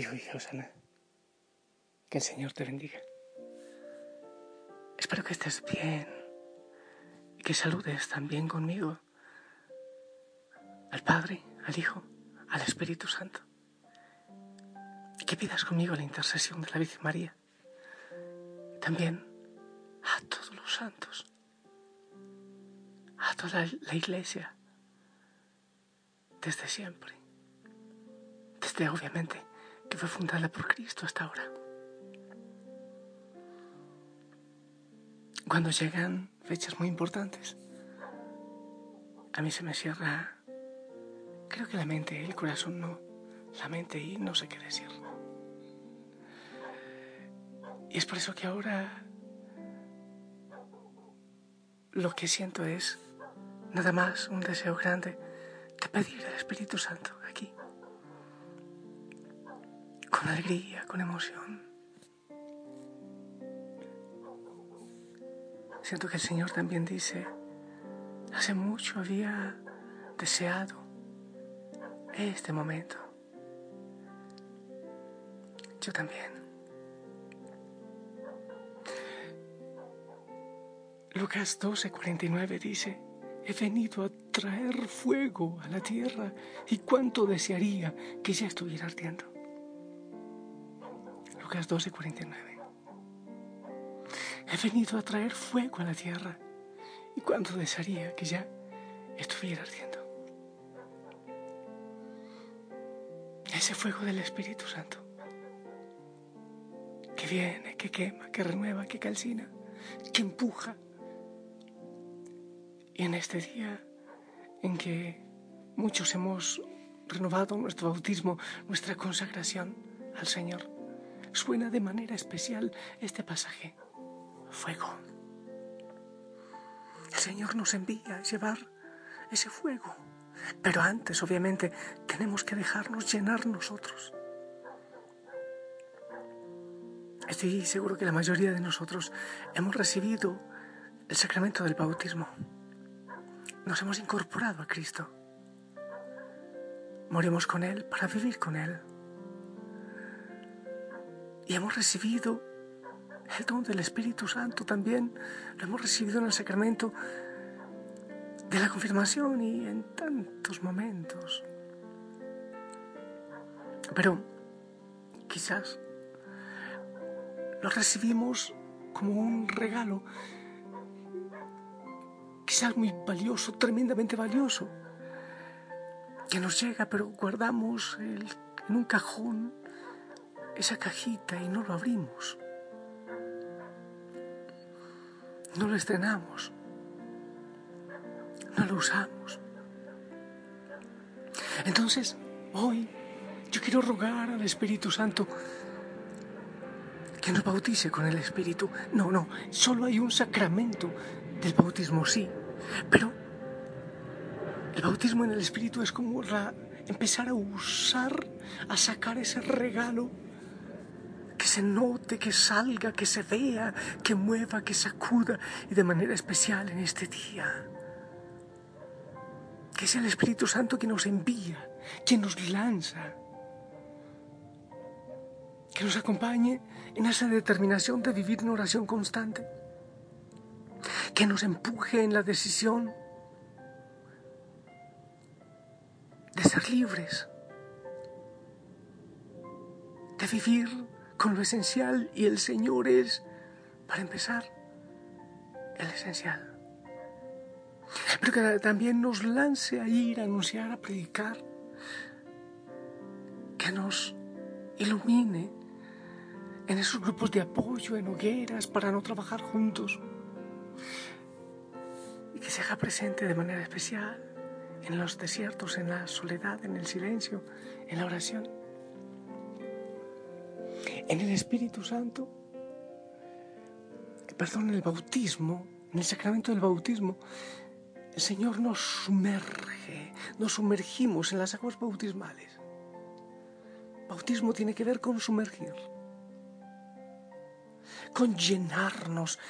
y Osana. Que el Señor te bendiga. Espero que estés bien y que saludes también conmigo al Padre, al Hijo, al Espíritu Santo. Y que pidas conmigo la intercesión de la Virgen María. También a todos los santos, a toda la Iglesia, desde siempre, desde obviamente que fue fundada por Cristo hasta ahora. Cuando llegan fechas muy importantes, a mí se me cierra, creo que la mente, el corazón no, la mente y no sé qué decir. Y es por eso que ahora lo que siento es nada más un deseo grande de pedir al Espíritu Santo aquí, con alegría, con emoción. Siento que el Señor también dice, hace mucho había deseado este momento. Yo también. Lucas 12, 49 dice, he venido a traer fuego a la tierra y cuánto desearía que ya estuviera ardiendo. Lucas 12, 49. He venido a traer fuego a la tierra y cuánto desearía que ya estuviera ardiendo. Ese fuego del Espíritu Santo que viene, que quema, que renueva, que calcina, que empuja. Y en este día en que muchos hemos renovado nuestro bautismo, nuestra consagración al Señor, suena de manera especial este pasaje fuego. El Señor nos envía a llevar ese fuego. Pero antes, obviamente, tenemos que dejarnos llenar nosotros. Estoy seguro que la mayoría de nosotros hemos recibido el sacramento del bautismo. Nos hemos incorporado a Cristo. Morimos con Él para vivir con Él. Y hemos recibido el don del Espíritu Santo también lo hemos recibido en el sacramento de la confirmación y en tantos momentos. Pero quizás lo recibimos como un regalo, quizás muy valioso, tremendamente valioso, que nos llega, pero guardamos en un cajón esa cajita y no lo abrimos. No lo estrenamos. No lo usamos. Entonces, hoy yo quiero rogar al Espíritu Santo que nos bautice con el Espíritu. No, no, solo hay un sacramento del bautismo, sí. Pero el bautismo en el Espíritu es como empezar a usar, a sacar ese regalo se note, que salga, que se vea, que mueva, que sacuda y de manera especial en este día. Que sea el Espíritu Santo quien nos envía, quien nos lanza, que nos acompañe en esa determinación de vivir en oración constante, que nos empuje en la decisión de ser libres, de vivir con lo esencial y el Señor es, para empezar, el esencial. Pero que también nos lance a ir, a anunciar, a predicar, que nos ilumine en esos grupos de apoyo, en hogueras, para no trabajar juntos. Y que se haga presente de manera especial en los desiertos, en la soledad, en el silencio, en la oración en el Espíritu Santo, perdón, en el bautismo, en el sacramento del bautismo, el Señor nos sumerge, nos sumergimos en las aguas bautismales. Bautismo tiene que ver con sumergir, con llenarnos,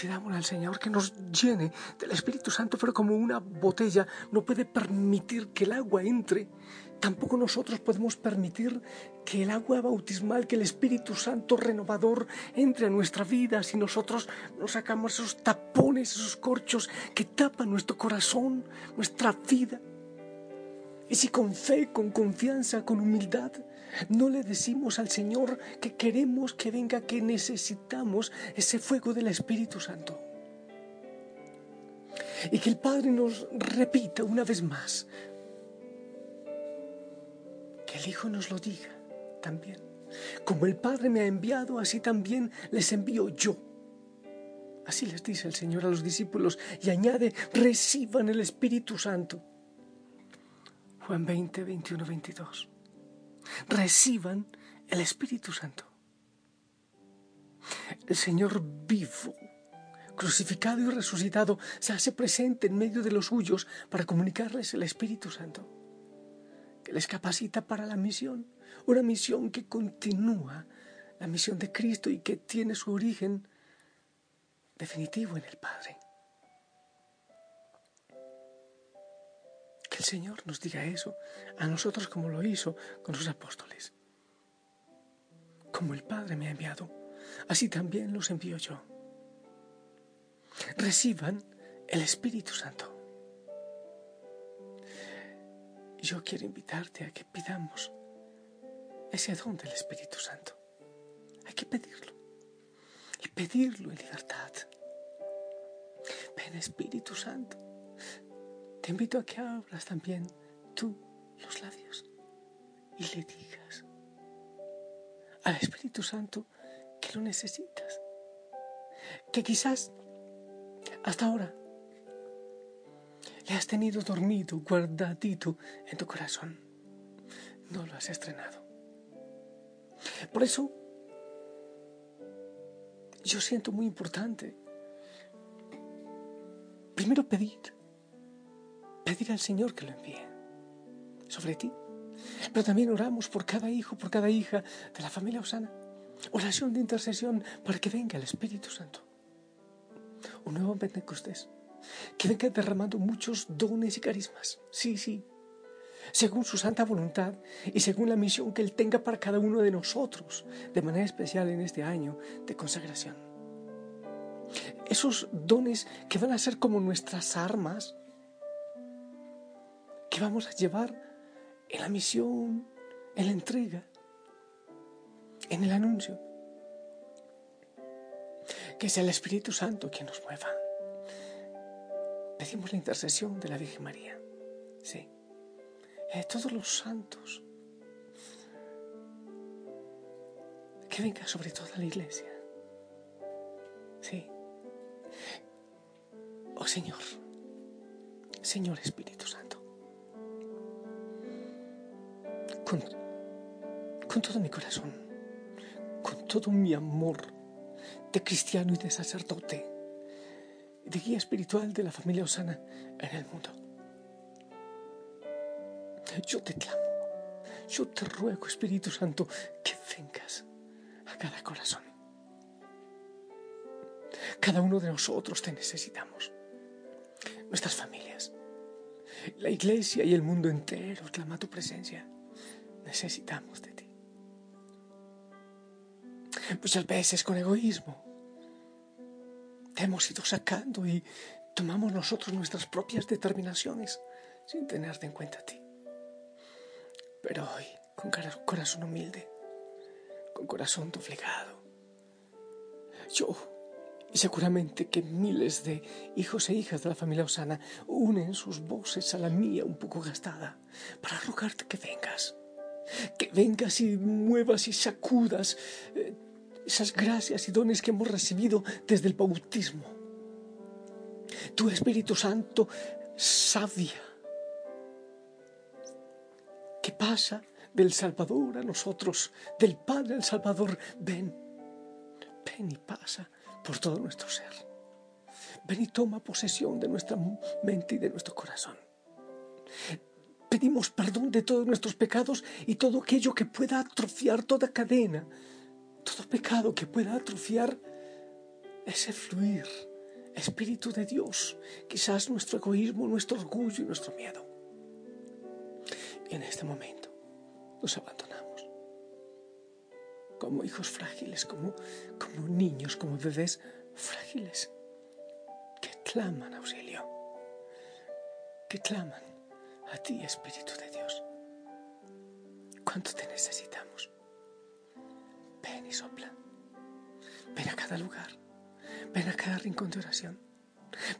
Pidamos al Señor que nos llene del Espíritu Santo, pero como una botella no puede permitir que el agua entre, tampoco nosotros podemos permitir que el agua bautismal, que el Espíritu Santo renovador entre a nuestra vida si nosotros nos sacamos esos tapones, esos corchos que tapan nuestro corazón, nuestra vida. Y si con fe, con confianza, con humildad, no le decimos al Señor que queremos que venga, que necesitamos ese fuego del Espíritu Santo. Y que el Padre nos repita una vez más, que el Hijo nos lo diga también. Como el Padre me ha enviado, así también les envío yo. Así les dice el Señor a los discípulos y añade, reciban el Espíritu Santo. Juan 20, 21, 22. Reciban el Espíritu Santo. El Señor vivo, crucificado y resucitado, se hace presente en medio de los suyos para comunicarles el Espíritu Santo, que les capacita para la misión, una misión que continúa la misión de Cristo y que tiene su origen definitivo en el Padre. El Señor nos diga eso a nosotros como lo hizo con sus apóstoles. Como el Padre me ha enviado, así también los envío yo. Reciban el Espíritu Santo. Yo quiero invitarte a que pidamos ese don del Espíritu Santo. Hay que pedirlo. Y pedirlo en libertad. Ven Espíritu Santo te invito a que abras también tú los labios y le digas al Espíritu Santo que lo necesitas. Que quizás hasta ahora le has tenido dormido, guardadito en tu corazón. No lo has estrenado. Por eso yo siento muy importante primero pedir pedir al Señor que lo envíe sobre ti. Pero también oramos por cada hijo, por cada hija de la familia Osana. Oración de intercesión para que venga el Espíritu Santo. Un nuevo Pentecostés. Que venga derramando muchos dones y carismas. Sí, sí. Según su santa voluntad y según la misión que Él tenga para cada uno de nosotros, de manera especial en este año de consagración. Esos dones que van a ser como nuestras armas que vamos a llevar en la misión, en la entrega, en el anuncio. Que sea el Espíritu Santo quien nos mueva. Pedimos la intercesión de la Virgen María. Sí. De todos los santos. Que venga sobre toda la iglesia. Sí. Oh Señor. Señor Espíritu Santo. Con, todo mi corazón, con todo mi amor de cristiano y de sacerdote, de guía espiritual de la familia Osana en el mundo. Yo te clamo, yo te ruego, Espíritu Santo, que vengas a cada corazón. Cada uno de nosotros te necesitamos. Nuestras familias, la iglesia y el mundo entero clama tu presencia necesitamos de ti. Muchas veces con egoísmo te hemos ido sacando y tomamos nosotros nuestras propias determinaciones sin tenerte en cuenta a ti. Pero hoy, con corazón humilde, con corazón doblegado, yo y seguramente que miles de hijos e hijas de la familia Osana unen sus voces a la mía un poco gastada para rogarte que vengas que vengas y muevas y sacudas eh, esas gracias y dones que hemos recibido desde el bautismo. Tu Espíritu Santo sabia, que pasa del Salvador a nosotros, del Padre al Salvador, ven, ven y pasa por todo nuestro ser. Ven y toma posesión de nuestra mente y de nuestro corazón. Pedimos perdón de todos nuestros pecados y todo aquello que pueda atrofiar toda cadena, todo pecado que pueda atrofiar ese fluir Espíritu de Dios, quizás nuestro egoísmo, nuestro orgullo y nuestro miedo. Y en este momento nos abandonamos como hijos frágiles, como, como niños, como bebés frágiles que claman auxilio, que claman a ti, Espíritu de Dios. ¿Cuánto te necesitamos? Ven y sopla. Ven a cada lugar. Ven a cada rincón de oración.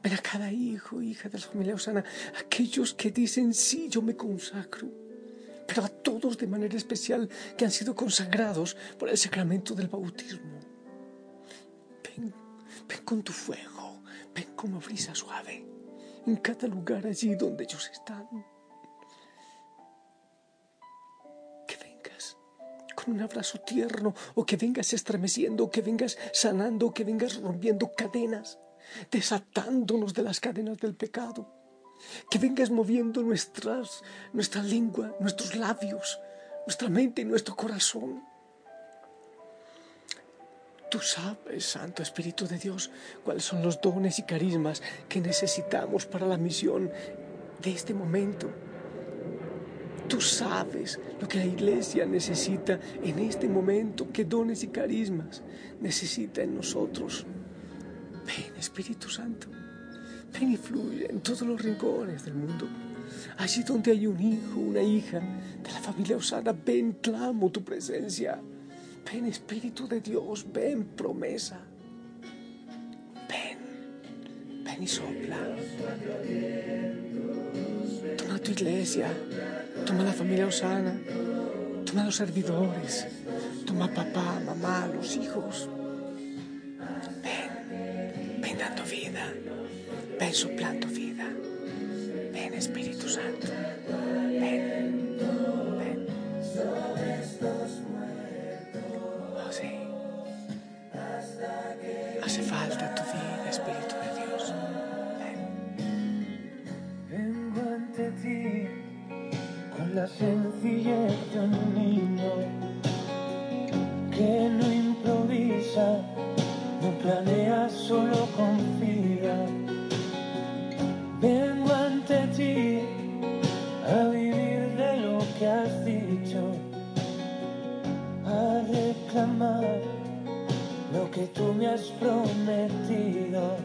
Ven a cada hijo, hija de la familia Osana, aquellos que dicen, sí, yo me consagro, pero a todos de manera especial que han sido consagrados por el sacramento del bautismo. Ven, ven con tu fuego, ven como brisa suave, en cada lugar allí donde ellos están. Un abrazo tierno, o que vengas estremeciendo, o que vengas sanando, o que vengas rompiendo cadenas, desatándonos de las cadenas del pecado, que vengas moviendo nuestras, nuestra lengua, nuestros labios, nuestra mente y nuestro corazón. Tú sabes, Santo Espíritu de Dios, cuáles son los dones y carismas que necesitamos para la misión de este momento Tú sabes lo que la iglesia necesita en este momento, qué dones y carismas necesita en nosotros. Ven, Espíritu Santo, ven y fluye en todos los rincones del mundo. Allí donde hay un hijo, una hija de la familia Osana, ven, clamo tu presencia. Ven, Espíritu de Dios, ven, promesa. Ven, ven y sopla. Toma tu iglesia Toma la familia Osana, toma los servidores, toma papá, mamá, los hijos. Ven, ven dando vida, ven soplando vida. Ven Espíritu Santo, lo que tú me has prometido.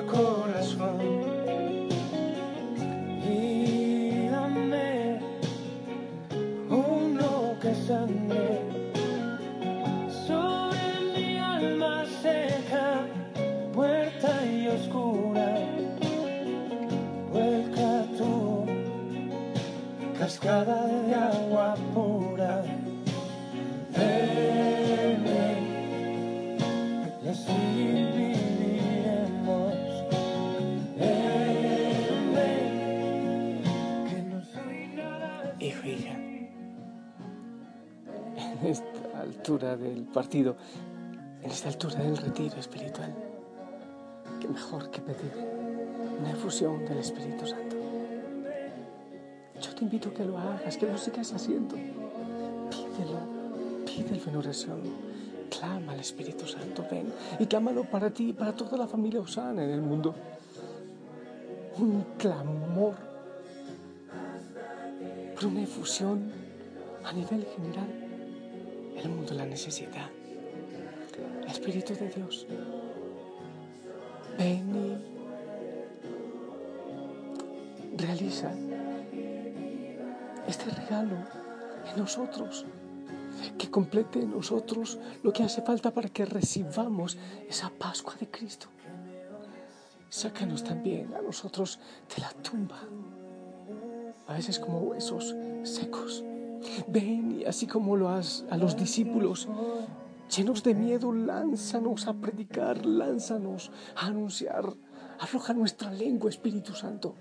por. Altura del partido, en esta altura del retiro espiritual, qué mejor que pedir una efusión del Espíritu Santo te invito a que lo hagas, que lo sigas haciendo. Pídelo, pídelo en oración. Clama al Espíritu Santo, ven y clámalo para ti y para toda la familia Osana en el mundo. Un clamor por una efusión a nivel general El mundo la necesita. Espíritu de Dios, ven y realiza este regalo en nosotros, que complete en nosotros lo que hace falta para que recibamos esa Pascua de Cristo. Sácanos también a nosotros de la tumba, a veces como huesos secos. Ven y así como lo has a los discípulos, llenos de miedo, lánzanos a predicar, lánzanos a anunciar. Arroja nuestra lengua, Espíritu Santo.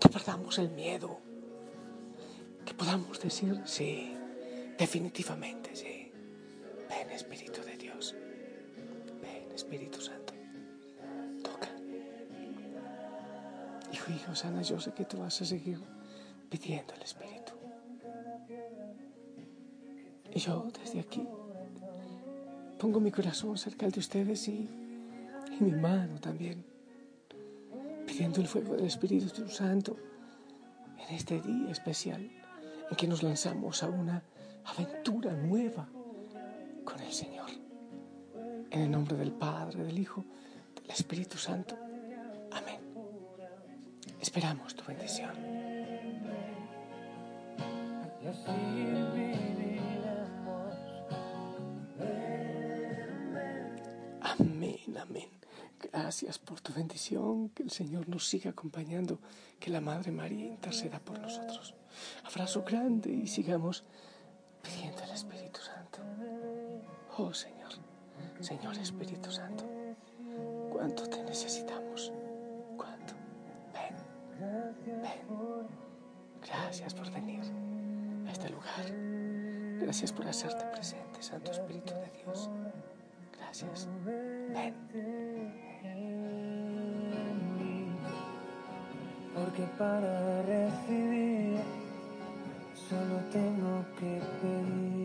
Que perdamos el miedo. Que podamos decir, sí, definitivamente, sí. Ven, Espíritu de Dios. Ven, Espíritu Santo. Toca. Hijo, hijo, sana, yo sé que tú vas a seguir pidiendo el Espíritu. Y yo desde aquí pongo mi corazón cerca de ustedes y, y mi mano también, pidiendo el fuego del Espíritu Santo en este día especial en que nos lanzamos a una aventura nueva con el Señor. En el nombre del Padre, del Hijo, del Espíritu Santo. Amén. Esperamos tu bendición. Amén, amén. Gracias por tu bendición, que el Señor nos siga acompañando, que la Madre María interceda por nosotros. Abrazo grande y sigamos pidiendo al Espíritu Santo. Oh Señor, Señor Espíritu Santo, cuánto te necesitamos, cuánto. Ven, ven. Gracias por venir este lugar. Gracias por hacerte presente, Santo Espíritu de Dios. Gracias. Ven. Porque para recibir solo tengo que pedir.